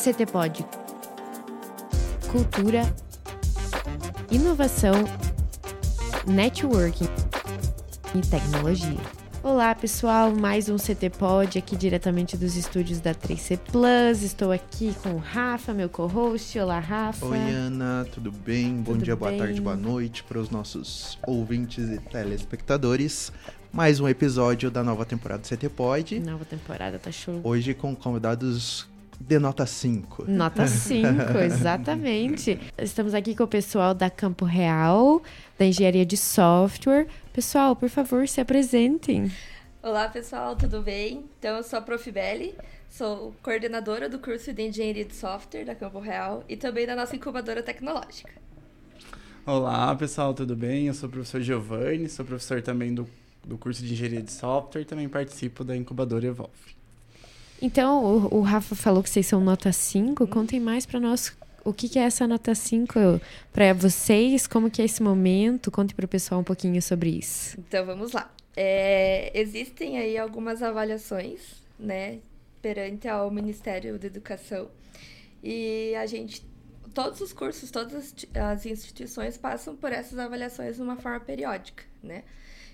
CTPod. Cultura, inovação, networking e tecnologia. Olá pessoal, mais um CT Pod aqui diretamente dos estúdios da 3C Plus. Estou aqui com o Rafa, meu co-host. Olá, Rafa. Oi, Ana, tudo bem? Bom Tudo dia, boa bem? tarde, boa noite para os nossos ouvintes e telespectadores. Mais um episódio da nova temporada do CT Pod. Nova temporada tá show. Hoje com convidados de nota 5. Nota 5, exatamente. Estamos aqui com o pessoal da Campo Real, da Engenharia de Software. Pessoal, por favor, se apresentem. Olá pessoal, tudo bem? Então eu sou a Prof. Belli, sou coordenadora do curso de Engenharia de Software da Campo Real e também da nossa incubadora tecnológica. Olá, pessoal, tudo bem? Eu sou o professor Giovanni, sou professor também do, do curso de Engenharia de Software e também participo da incubadora Evolve. Então, o, o Rafa falou que vocês são nota 5. Contem mais para nós o que, que é essa nota 5 para vocês, como que é esse momento. Contem para o pessoal um pouquinho sobre isso. Então vamos lá. É, existem aí algumas avaliações, né, perante ao Ministério da Educação e a gente, todos os cursos, todas as, ti- as instituições passam por essas avaliações de uma forma periódica, né?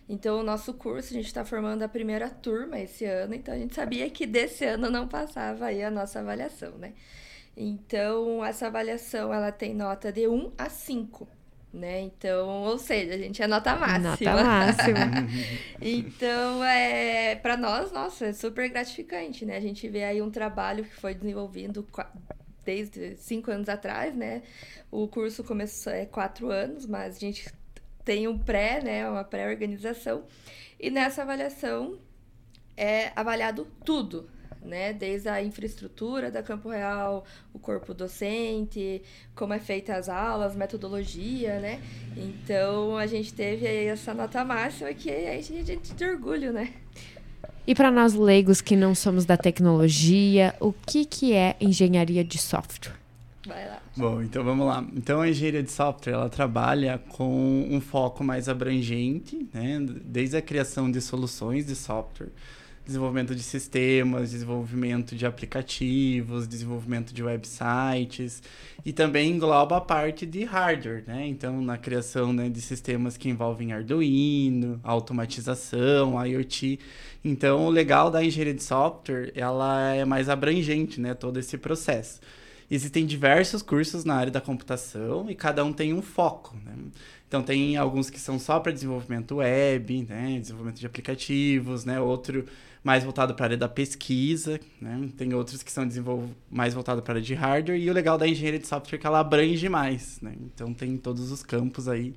Então, o nosso curso, a gente está formando a primeira turma esse ano, então a gente sabia que desse ano não passava aí a nossa avaliação, né? Então, essa avaliação, ela tem nota de 1 a 5, né? Então, ou seja, a gente é nota máxima. Nota máxima. Então, é, para nós, nossa, é super gratificante, né? A gente vê aí um trabalho que foi desenvolvido desde cinco anos atrás, né? O curso começou é quatro anos, mas a gente tem um pré, né? Uma pré-organização. E nessa avaliação é avaliado tudo, né? Desde a infraestrutura da Campo Real, o corpo docente, como é feita as aulas, metodologia, né? Então a gente teve aí essa nota máxima que a gente, a gente tem orgulho, né? E para nós leigos que não somos da tecnologia, o que, que é engenharia de software? Vai lá. Bom, então vamos lá. Então a engenharia de software ela trabalha com um foco mais abrangente, né? Desde a criação de soluções de software, desenvolvimento de sistemas, desenvolvimento de aplicativos, desenvolvimento de websites e também engloba a parte de hardware, né? Então na criação né, de sistemas que envolvem Arduino, automatização, IoT. Então o legal da engenharia de software ela é mais abrangente, né? Todo esse processo. Existem diversos cursos na área da computação e cada um tem um foco. Né? Então, tem alguns que são só para desenvolvimento web, né? desenvolvimento de aplicativos, né? outro mais voltado para a área da pesquisa, né? tem outros que são desenvol... mais voltados para a área de hardware. E o legal da engenharia de software é que ela abrange mais. Né? Então, tem todos os campos aí.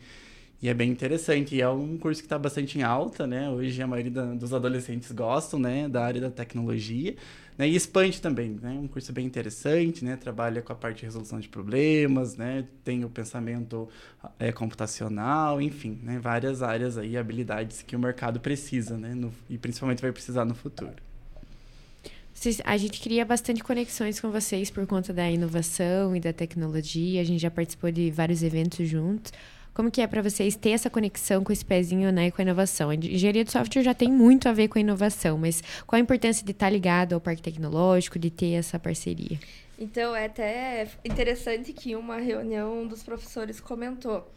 E é bem interessante. E é um curso que está bastante em alta, né? Hoje a maioria da- dos adolescentes gostam, né? Da área da tecnologia. Né? E expande também, né? Um curso bem interessante, né? Trabalha com a parte de resolução de problemas, né? Tem o pensamento é, computacional, enfim, né? Várias áreas aí, habilidades que o mercado precisa, né? No- e principalmente vai precisar no futuro. A gente cria bastante conexões com vocês por conta da inovação e da tecnologia. A gente já participou de vários eventos juntos. Como que é para vocês ter essa conexão com esse pezinho, né, com a inovação? A engenharia de software já tem muito a ver com a inovação, mas qual a importância de estar ligado ao parque tecnológico, de ter essa parceria? Então é até interessante que uma reunião um dos professores comentou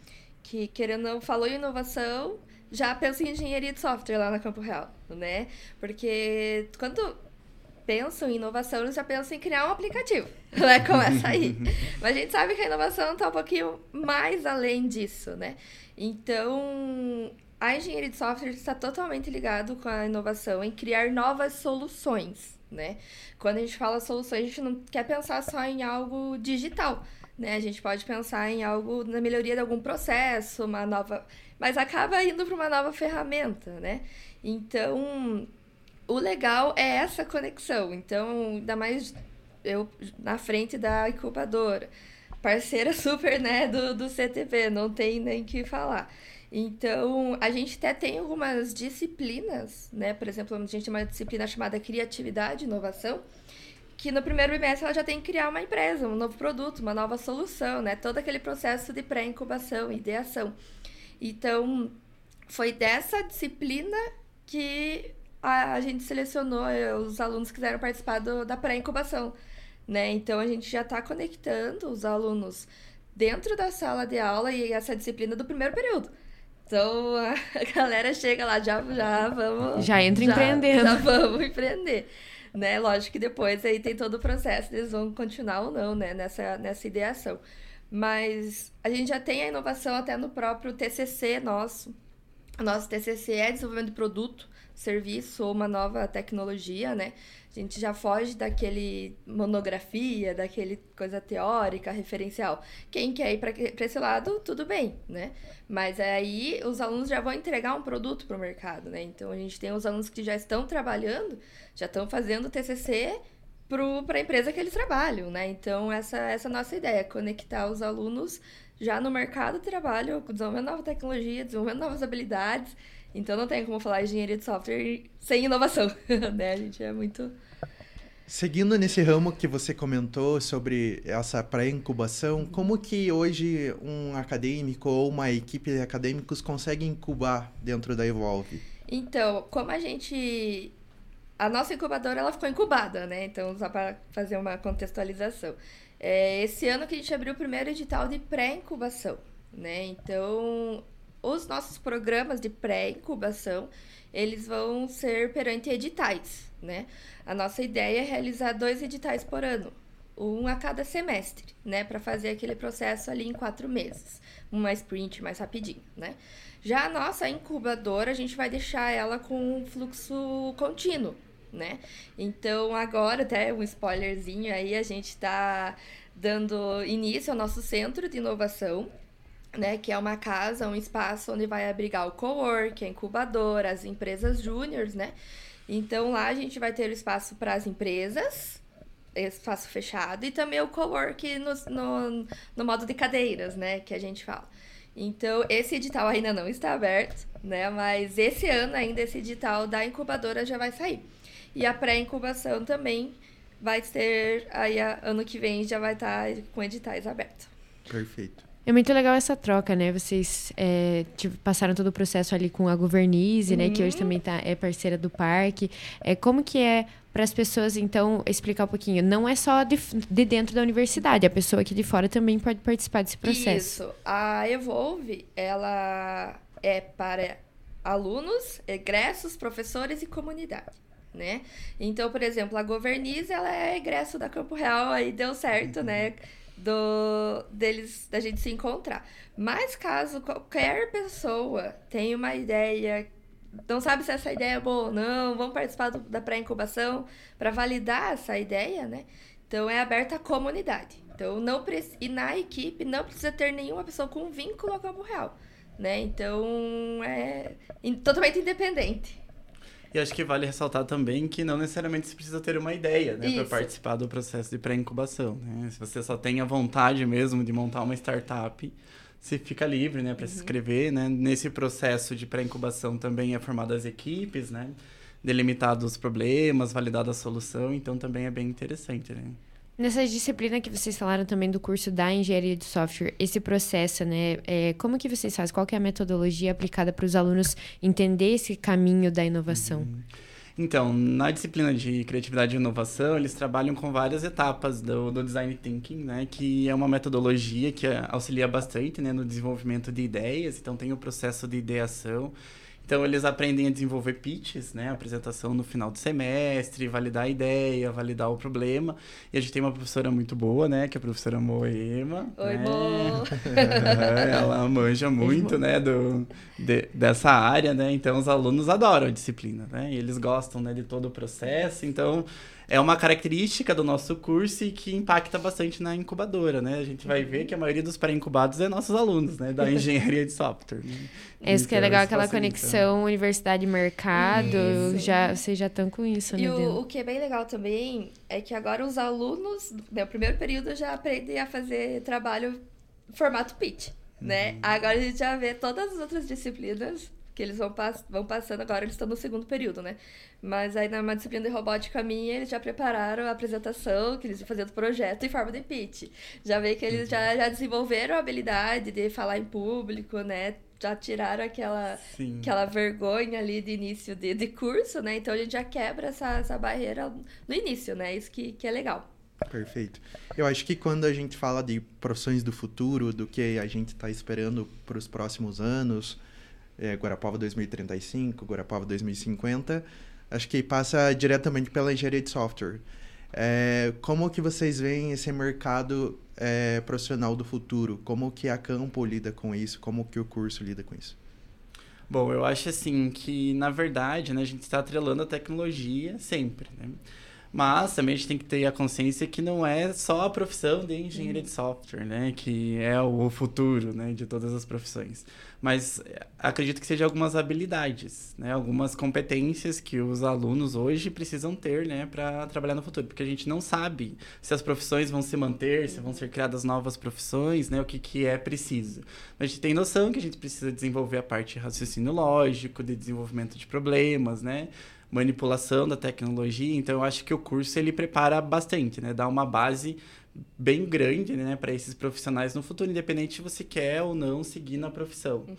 que, querendo ou não, falou em inovação, já pensa em engenharia de software lá na Campo Real, né? Porque quando pensam em inovação, eles já pensam em criar um aplicativo, né? Começa aí. Mas a gente sabe que a inovação está um pouquinho mais além disso, né? Então, a engenharia de software está totalmente ligado com a inovação em criar novas soluções, né? Quando a gente fala soluções, a gente não quer pensar só em algo digital, né? A gente pode pensar em algo na melhoria de algum processo, uma nova, mas acaba indo para uma nova ferramenta, né? Então, o legal é essa conexão. Então, ainda mais eu na frente da incubadora, parceira super, né, do, do CTP, não tem nem que falar. Então, a gente até tem algumas disciplinas, né? Por exemplo, a gente tem uma disciplina chamada Criatividade e Inovação, que no primeiro bimestre ela já tem que criar uma empresa, um novo produto, uma nova solução, né? Todo aquele processo de pré-incubação, ideação. Então, foi dessa disciplina que a, a gente selecionou, eh, os alunos quiseram participar do, da pré-incubação. né? Então a gente já está conectando os alunos dentro da sala de aula e essa disciplina do primeiro período. Então a galera chega lá, já, já vamos. Já entra já, empreendendo. Já vamos empreender. Né? Lógico que depois aí tem todo o processo, eles vão continuar ou não, né? Nessa, nessa ideação. Mas a gente já tem a inovação até no próprio TCC nosso. O nosso TCC é desenvolvimento de produto, serviço ou uma nova tecnologia, né? A gente já foge daquele monografia, daquele coisa teórica, referencial. Quem quer ir para esse lado, tudo bem, né? Mas aí os alunos já vão entregar um produto para o mercado, né? Então a gente tem os alunos que já estão trabalhando, já estão fazendo TCC para a empresa que eles trabalham, né? Então essa essa é a nossa ideia, conectar os alunos já no mercado de trabalho, desenvolvendo nova tecnologia, desenvolvendo novas habilidades então não tem como falar engenharia de software sem inovação, né? A gente é muito Seguindo nesse ramo que você comentou sobre essa pré-incubação, como que hoje um acadêmico ou uma equipe de acadêmicos consegue incubar dentro da Evolve? Então, como a gente a nossa incubadora ela ficou incubada, né? Então, só para fazer uma contextualização. É, esse ano que a gente abriu o primeiro edital de pré-incubação, né? Então, os nossos programas de pré-incubação, eles vão ser perante editais, né? A nossa ideia é realizar dois editais por ano, um a cada semestre, né? Para fazer aquele processo ali em quatro meses, uma sprint mais rapidinho, né? Já a nossa incubadora, a gente vai deixar ela com um fluxo contínuo, né? Então, agora, até um spoilerzinho aí, a gente está dando início ao nosso centro de inovação, né, que é uma casa, um espaço onde vai abrigar o co-work, a incubadora, as empresas júniores, né? Então lá a gente vai ter o espaço para as empresas, espaço fechado, e também o co-work no, no, no modo de cadeiras, né, que a gente fala. Então, esse edital ainda não está aberto, né? Mas esse ano ainda esse edital da incubadora já vai sair. E a pré-incubação também vai ter aí ano que vem já vai estar tá com editais abertos. Perfeito. É muito legal essa troca, né? Vocês é, tipo, passaram todo o processo ali com a Governise, uhum. né? Que hoje também tá, é parceira do parque. É, como que é para as pessoas, então, explicar um pouquinho? Não é só de, de, dentro da universidade, a pessoa aqui de fora também pode participar desse processo. Isso. A Evolve, ela é para alunos, egressos, professores e comunidade. Né? Então, por exemplo, a Governise, ela é egresso da Campo Real, aí deu certo, né? Do deles da gente se encontrar. Mas caso qualquer pessoa tenha uma ideia, não sabe se essa ideia é boa ou não, vamos participar do, da pré-incubação para validar essa ideia, né? Então é aberta à comunidade. Então não e na equipe não precisa ter nenhuma pessoa com vínculo ao campo real, né? Então é totalmente independente. E acho que vale ressaltar também que não necessariamente se precisa ter uma ideia, né, para participar do processo de pré-incubação. Né? Se você só tem a vontade mesmo de montar uma startup, você fica livre, né, para uhum. se inscrever, né? Nesse processo de pré-incubação também é formado as equipes, né? Delimitado os problemas, validada a solução, então também é bem interessante, né? Nessa disciplina que vocês falaram também do curso da engenharia de software, esse processo, né? É, como que vocês fazem? Qual é a metodologia aplicada para os alunos entender esse caminho da inovação? Uhum. Então, na disciplina de criatividade e inovação, eles trabalham com várias etapas do, do design thinking, né? Que é uma metodologia que auxilia bastante né, no desenvolvimento de ideias. Então, tem o processo de ideação então eles aprendem a desenvolver pitches, né? Apresentação no final do semestre, validar a ideia, validar o problema. E a gente tem uma professora muito boa, né? Que é a professora Moema. Oi, né? Mo! Ela manja muito, né? Do, de, dessa área, né? Então os alunos adoram a disciplina, né? E eles gostam né, de todo o processo. Então é uma característica do nosso curso e que impacta bastante na incubadora, né? A gente vai ver que a maioria dos pré-incubados é nossos alunos, né? Da engenharia de software. Né? É isso que é então, legal, aquela conexão universidade-mercado, já, vocês já estão com isso, né? E o, o, que é bem legal também é que agora os alunos, no primeiro período, já aprendem a fazer trabalho formato pitch, né? Uhum. Agora a gente já vê todas as outras disciplinas que eles vão, pass vão passando agora, eles estão no segundo período, né? Mas aí na disciplina de robótica minha, eles já prepararam a apresentação, que eles vão fazer do projeto em forma de pitch. Já vê que eles já, já desenvolveram a habilidade de falar em público, né? Já tiraram aquela, aquela vergonha ali de início de, de curso, né? Então a gente já quebra essa, essa barreira no início, né? Isso que, que é legal. Perfeito. Eu acho que quando a gente fala de profissões do futuro, do que a gente está esperando para os próximos anos, é, Guarapava 2035, Guarapava 2050, acho que passa diretamente pela engenharia de software. É, como que vocês veem esse mercado é, profissional do futuro? Como que a Campo lida com isso? Como que o curso lida com isso? Bom, eu acho assim que, na verdade, né, a gente está atrelando a tecnologia sempre, né? Mas também a gente tem que ter a consciência que não é só a profissão de engenharia de software, né? Que é o futuro, né? De todas as profissões. Mas eh, acredito que seja algumas habilidades, né? Algumas competências que os alunos hoje precisam ter, né? Para trabalhar no futuro. Porque a gente não sabe se as profissões vão se manter, se vão ser criadas novas profissões, né? O que, que é preciso. Mas a gente tem noção que a gente precisa desenvolver a parte de raciocínio lógico, de desenvolvimento de problemas, né? Manipulação da tecnologia. Então, eu acho que o curso ele prepara bastante, né? Dá uma base bem grande, né, para esses profissionais no futuro, independente se você quer ou não seguir na profissão. Uhum.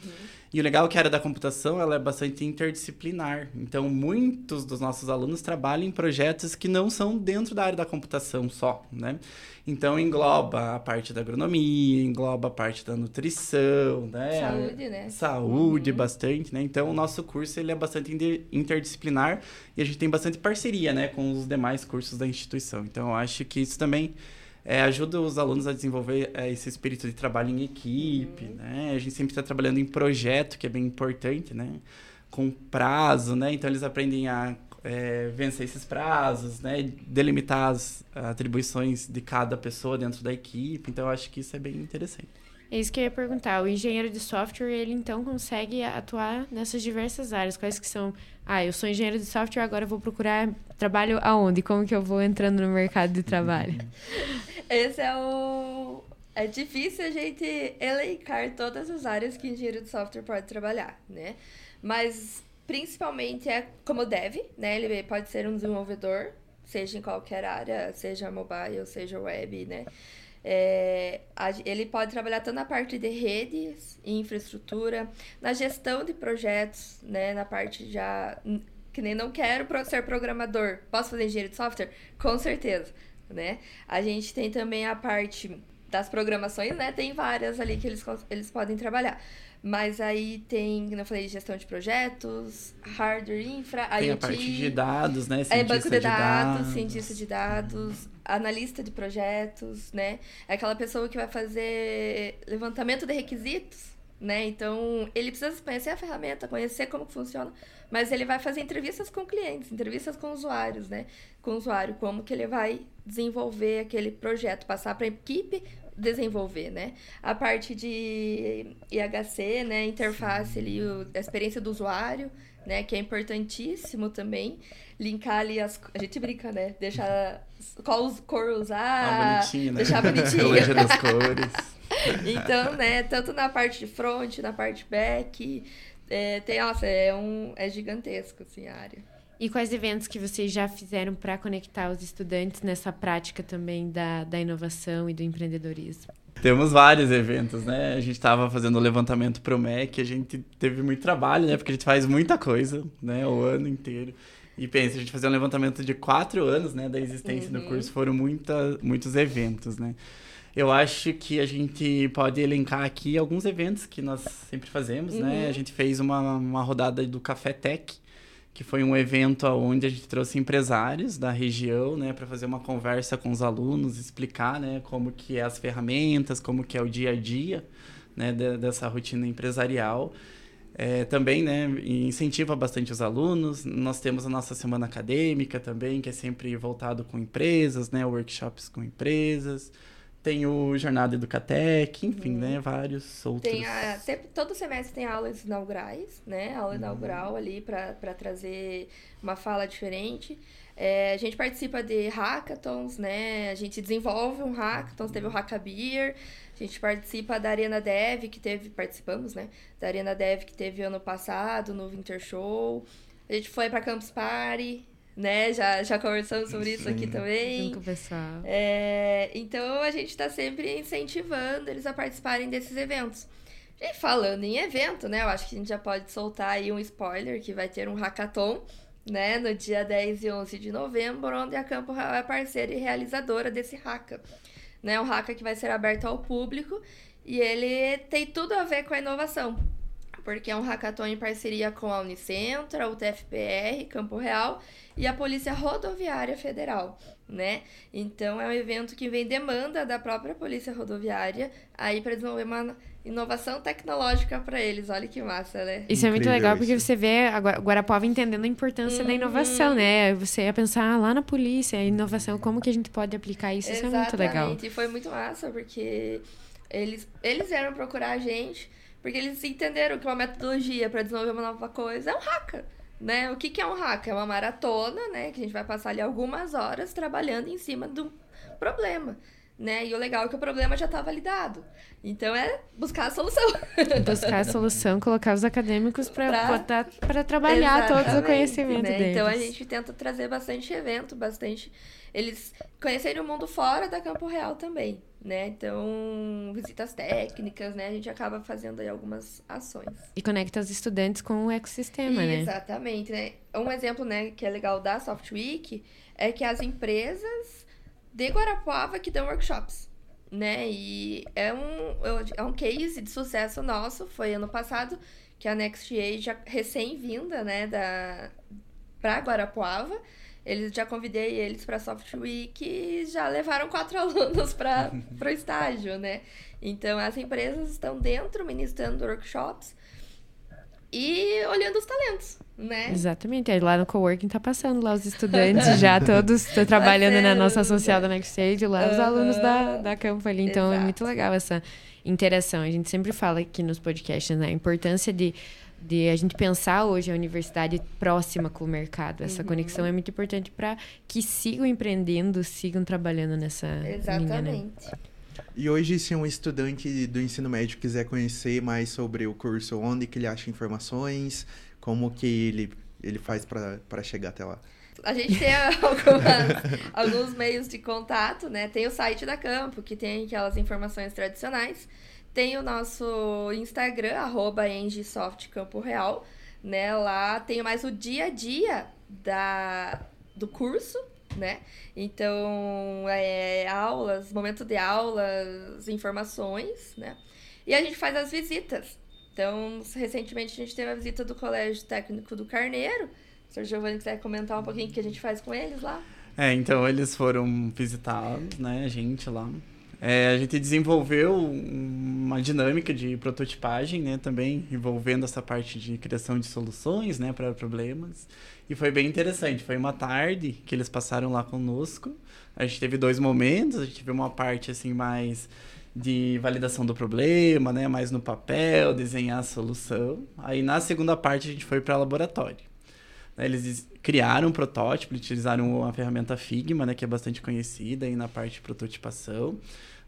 E o legal é que a área da computação ela é bastante interdisciplinar. Então, muitos dos nossos alunos trabalham em projetos que não são dentro da área da computação só, né? Então, engloba a parte da agronomia, engloba a parte da nutrição, né? Saúde, né? Saúde, uhum. bastante, né? Então, o nosso curso ele é bastante interdisciplinar e a gente tem bastante parceria, né, com os demais cursos da instituição. Então, eu acho que isso também é, ajuda os alunos a desenvolver é, esse espírito de trabalho em equipe, uhum. né? A gente sempre está trabalhando em projeto, que é bem importante, né? Com prazo, né? Então, eles aprendem a é, vencer esses prazos, né? Delimitar as atribuições de cada pessoa dentro da equipe. Então, eu acho que isso é bem interessante. É isso que eu ia perguntar. O engenheiro de software, ele então consegue atuar nessas diversas áreas. Quais que são? Ah, eu sou engenheiro de software, agora eu vou procurar trabalho aonde? Como que eu vou entrando no mercado de trabalho? Esse é o... É difícil a gente elencar todas as áreas que engenheiro de software pode trabalhar, né? Mas principalmente é como dev, né? Ele pode ser um desenvolvedor, seja em qualquer área, seja mobile, seja web, né? É, ele pode trabalhar tanto na parte de redes e infraestrutura, na gestão de projetos, né? Na parte já que nem não quero ser programador, posso fazer engenheiro de software? Com certeza, né? A gente tem também a parte das programações, né? Tem várias ali que eles, eles podem trabalhar. Mas aí tem, eu falei, gestão de projetos, hardware, infra, tem IoT. a parte de dados, né? Cientista é banco de, de dados, dados, cientista de dados, analista de projetos, né? É aquela pessoa que vai fazer levantamento de requisitos, né? Então, ele precisa conhecer a ferramenta, conhecer como funciona, mas ele vai fazer entrevistas com clientes, entrevistas com usuários, né? Com o usuário, como que ele vai desenvolver aquele projeto, passar para a equipe desenvolver, né? A parte de IHC, né? Interface ali, o, a experiência do usuário, né? Que é importantíssimo também. Linkar ali as... A gente brinca, né? Deixar qual cor usar. Ah, bonitinho, né? Deixar bonitinho. Colégio das cores. então, né? Tanto na parte de front, na parte back... É, tem, nossa, é, um, é gigantesco, assim, a área. E quais eventos que vocês já fizeram para conectar os estudantes nessa prática também da, da inovação e do empreendedorismo? Temos vários eventos, né? A gente estava fazendo o levantamento para o MEC, a gente teve muito trabalho, né? Porque a gente faz muita coisa, né? O ano inteiro. E pensa, a gente fazer um levantamento de quatro anos, né? Da existência uhum. do curso, foram muita, muitos eventos, né? Eu acho que a gente pode elencar aqui alguns eventos que nós sempre fazemos, né? uhum. né? A gente fez uma, uma rodada do Café Tech, que foi um evento onde a gente trouxe empresários da região, né, para fazer uma conversa com os alunos, explicar, né, como que é as ferramentas, como que é o dia a dia, né, dessa rotina empresarial. É, também, né, incentiva bastante os alunos. Nós temos a nossa semana acadêmica também, que é sempre voltado com empresas, né, workshops com empresas. Tem o Jornada Educatec, enfim, uhum. né? Vários outros. Tem a, todo semestre tem aulas inaugurais, né? Aula uhum. inaugural ali para trazer uma fala diferente. É, a gente participa de hackathons, né? A gente desenvolve um hackathon, teve o Hackabeer. A gente participa da Arena Dev, que teve... Participamos, né? Da Arena Dev, que teve ano passado, no Winter Show. A gente foi para Campus Party, né? Já, já conversamos sobre Sim. isso aqui também. Junto, pessoal. É, então a gente está sempre incentivando eles a participarem desses eventos. E falando em evento, né? Eu acho que a gente já pode soltar aí um spoiler que vai ter um hackathon, né, no dia 10 e 11 de novembro, onde a Campo Real é parceira e realizadora desse hacka. Né, um hacka que vai ser aberto ao público e ele tem tudo a ver com a inovação, porque é um hackathon em parceria com a Unicentro, a UTFPR, Campo Real e a Polícia Rodoviária Federal, né? Então é um evento que vem demanda da própria Polícia Rodoviária aí para desenvolver uma inovação tecnológica para eles. Olha que massa, né? Isso Incrível é muito legal porque você vê a Guarapuava entendendo a importância uhum. da inovação, né? Você ia pensar lá na polícia, a inovação, como que a gente pode aplicar isso? Exatamente. Isso é muito legal. E foi muito massa porque eles, eles vieram procurar a gente porque eles entenderam que uma metodologia para desenvolver uma nova coisa é um hacka. Né? O que, que é um hack? É uma maratona, né? Que a gente vai passar ali algumas horas trabalhando em cima do problema. Né? E o legal é que o problema já está validado. Então é buscar a solução. Buscar a solução, colocar os acadêmicos para trabalhar Exatamente, todo o conhecimento né? deles. Então a gente tenta trazer bastante evento, bastante. Eles conhecerem o mundo fora da Campo Real também né? Então, visitas técnicas, né? A gente acaba fazendo aí algumas ações. E conecta os estudantes com o ecossistema, né? Exatamente, né? Um exemplo, né, que é legal da Soft Week é que as empresas de Guarapuava que dão workshops, né? E é um, é um case de sucesso nosso, foi ano passado, que a Next Age, recém-vinda, né, da, pra Guarapuava, eles já convidei eles para Soft Week e já levaram quatro alunos para o estágio, né? Então as empresas estão dentro ministrando workshops e olhando os talentos, né? Exatamente. Aí lá no coworking tá passando lá os estudantes já todos trabalhando na nossa social da Next Stage, lá os alunos da, da campo ali. Então Exato. é muito legal essa interação. A gente sempre fala aqui nos podcasts, né? A importância de de a gente pensar hoje a universidade próxima com o mercado. Essa uhum. conexão é muito importante para que sigam empreendendo, sigam trabalhando nessa Exatamente. Linha, né? E hoje, se um estudante do ensino médio quiser conhecer mais sobre o curso, onde que ele acha informações, como que ele, ele faz para chegar até lá? A gente tem algumas, alguns meios de contato, né? Tem o site da Campo, que tem aquelas informações tradicionais. Tem o nosso Instagram, arroba Real, né? Lá tem mais o dia a dia da, do curso, né? Então, é, aulas, momento de aulas, informações, né? E a gente faz as visitas. Então, recentemente a gente teve a visita do Colégio Técnico do Carneiro. O senhor Giovanni quiser comentar um pouquinho o que a gente faz com eles lá? É, então eles foram visitados, né, a gente lá. É, a gente desenvolveu uma dinâmica de prototipagem, né, também envolvendo essa parte de criação de soluções, né, para problemas. E foi bem interessante. Foi uma tarde que eles passaram lá conosco. A gente teve dois momentos. A gente teve uma parte assim mais de validação do problema, né, mais no papel, desenhar a solução. Aí na segunda parte a gente foi para laboratório. Eles criaram um protótipo, utilizaram a ferramenta Figma, né, que é bastante conhecida aí na parte de prototipação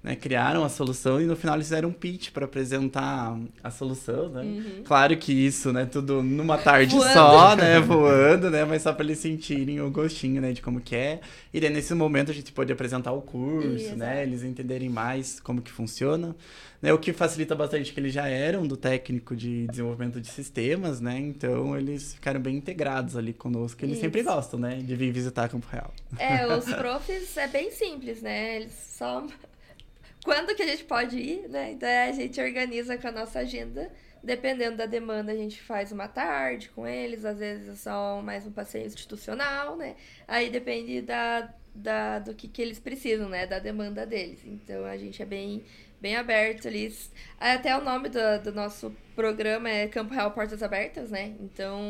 né, criaram a solução e no final eles fizeram um pitch para apresentar a solução, né? Uhum. Claro que isso, né, tudo numa tarde voando. só, né, voando, né, mas só para eles sentirem o gostinho, né, de como que é. E daí, nesse momento a gente pôde apresentar o curso, isso, né, eles entenderem mais como que funciona. Né, o que facilita bastante que eles já eram do técnico de desenvolvimento de sistemas, né? Então eles ficaram bem integrados ali conosco. Eles Isso. sempre gostam, né? De vir visitar Campo Real. É, os profs é bem simples, né? Eles só quando que a gente pode ir, né? Então a gente organiza com a nossa agenda. Dependendo da demanda, a gente faz uma tarde com eles, às vezes é só mais um passeio institucional, né? Aí depende da, da, do que, que eles precisam, né? Da demanda deles. Então a gente é bem bem aberto ali. Até o nome do, do nosso programa é Campo Real Portas Abertas, né? Então,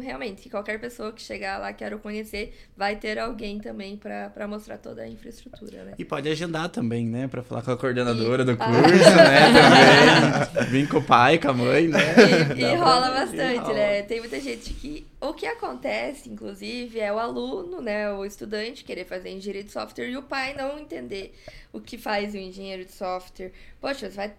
realmente, qualquer pessoa que chegar lá, quero conhecer, vai ter alguém também para mostrar toda a infraestrutura, né? E pode agendar também, né? Para falar com a coordenadora e... do curso, ah. né? Também. Vim com o pai, com a mãe, né? E, e rola bastante, e rola. né? Tem muita gente que... O que acontece, inclusive, é o aluno, né? O estudante querer fazer engenharia de software e o pai não entender o que faz o engenheiro de software. Poxa, você vai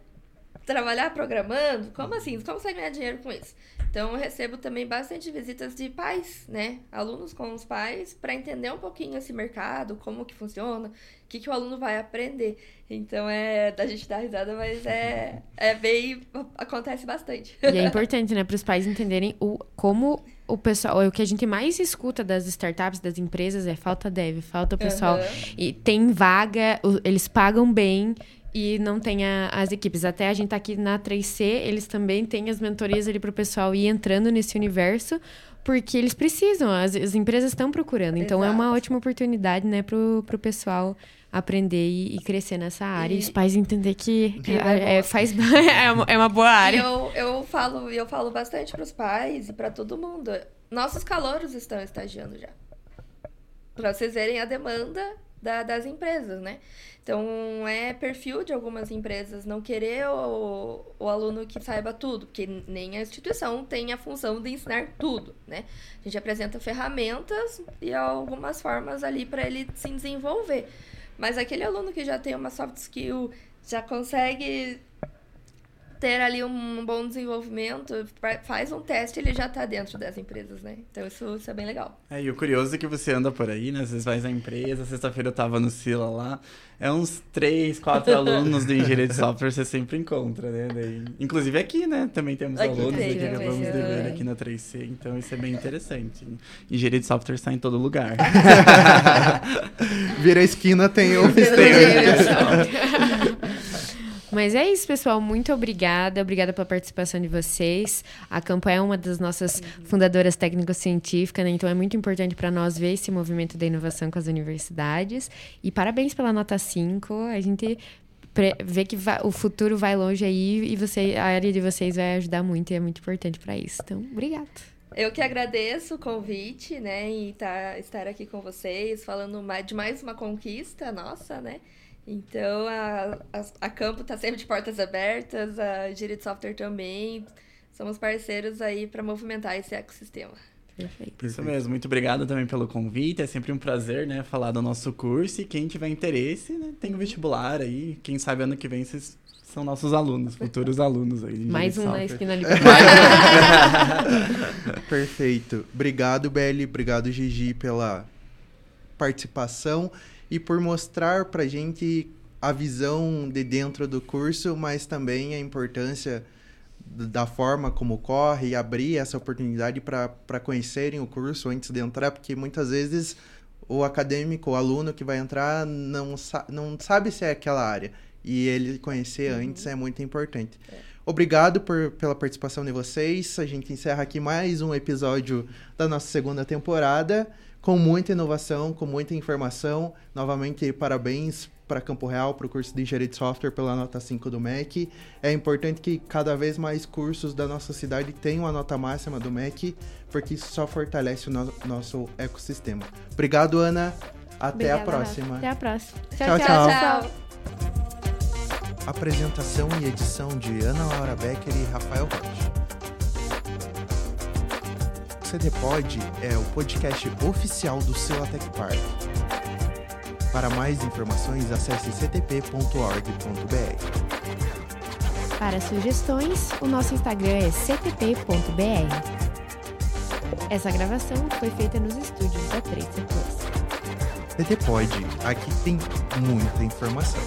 trabalhar programando? Como assim? Como você vai ganhar dinheiro com isso? Então, eu recebo também bastante visitas de pais, né? Alunos com os pais, para entender um pouquinho esse mercado, como que funciona, o que, que o aluno vai aprender. Então, é da gente dar risada, mas é, é bem. acontece bastante. E é importante, né, para os pais entenderem o, como o pessoal, o que a gente mais escuta das startups, das empresas é falta dev, falta pessoal. Uhum. E tem vaga, eles pagam bem e não tem a, as equipes. Até a gente tá aqui na 3C, eles também têm as mentorias ali para o pessoal ir entrando nesse universo, porque eles precisam, as, as empresas estão procurando. Então Exato. é uma ótima oportunidade, né, pro, pro pessoal aprender e, e crescer nessa área. E, e os pais entender que é, é, faz, é, uma, é uma boa área. eu, eu, falo, eu falo bastante para os pais e para todo mundo. Nossos calouros estão estagiando já. Para vocês verem a demanda da, das empresas, né? Então, é perfil de algumas empresas não querer o, o aluno que saiba tudo, porque nem a instituição tem a função de ensinar tudo, né? A gente apresenta ferramentas e algumas formas ali para ele se desenvolver. Mas aquele aluno que já tem uma soft skill, já consegue ter ali um bom desenvolvimento, faz um teste, ele já está dentro das empresas, né? Então isso, isso, é bem legal. É, e o curioso é que você anda por aí, né? Às vezes vai na empresa, sexta-feira eu tava no Sila lá, é uns três, quatro alunos de engenharia de software você sempre encontra, né? Daí, inclusive aqui, né? Também temos aqui alunos aqui, acabamos de ver aqui na 3C, então isso é bem interessante. Engenharia de software está em todo lugar. Vira a esquina, tem oficina. Mas é isso, pessoal. Muito obrigada. Obrigada pela participação de vocês. A Campo é uma das nossas fundadoras técnico-científicas, né? Então é muito importante para nós ver esse movimento da inovação com as universidades. E parabéns pela nota 5. A gente vê que vai, o futuro vai longe aí e você, a área de vocês vai ajudar muito e é muito importante para isso. Então, obrigada. Eu que agradeço o convite, né, e tá, estar aqui com vocês, falando de mais uma conquista nossa, né? Então, a, a, a Campo está sempre de portas abertas, a Gira de Software também. Somos parceiros aí para movimentar esse ecossistema. Perfeito. Isso mesmo. Muito obrigado também pelo convite. É sempre um prazer, né, falar do nosso curso. E quem tiver interesse, né, tem o vestibular aí. Quem sabe ano que vem vocês são nossos alunos, futuros alunos aí. Mais um na esquina ali. Perfeito. Obrigado, Beli. Obrigado, Gigi, pela participação e por mostrar para gente a visão de dentro do curso, mas também a importância da forma como corre e abrir essa oportunidade para conhecerem o curso antes de entrar, porque muitas vezes o acadêmico, o aluno que vai entrar, não, sa não sabe se é aquela área. E ele conhecer uhum. antes é muito importante. É. Obrigado por, pela participação de vocês. A gente encerra aqui mais um episódio da nossa segunda temporada com muita inovação, com muita informação. Novamente, parabéns para Campo Real, para o curso de Engenharia de Software pela nota 5 do MEC. É importante que cada vez mais cursos da nossa cidade tenham a nota máxima do MEC, porque isso só fortalece o no nosso ecossistema. Obrigado, Ana. Até Obrigada, a próxima. Até a próxima. tchau. tchau. tchau. tchau. Apresentação e edição de Ana Laura Becker e Rafael Rocha. CDPod é o podcast oficial do Celatec Park. Para mais informações, acesse ctp.org.br. Para sugestões, o nosso Instagram é ctp.br. Essa gravação foi feita nos estúdios da 3C Plus. CTPod, aqui tem muita informação.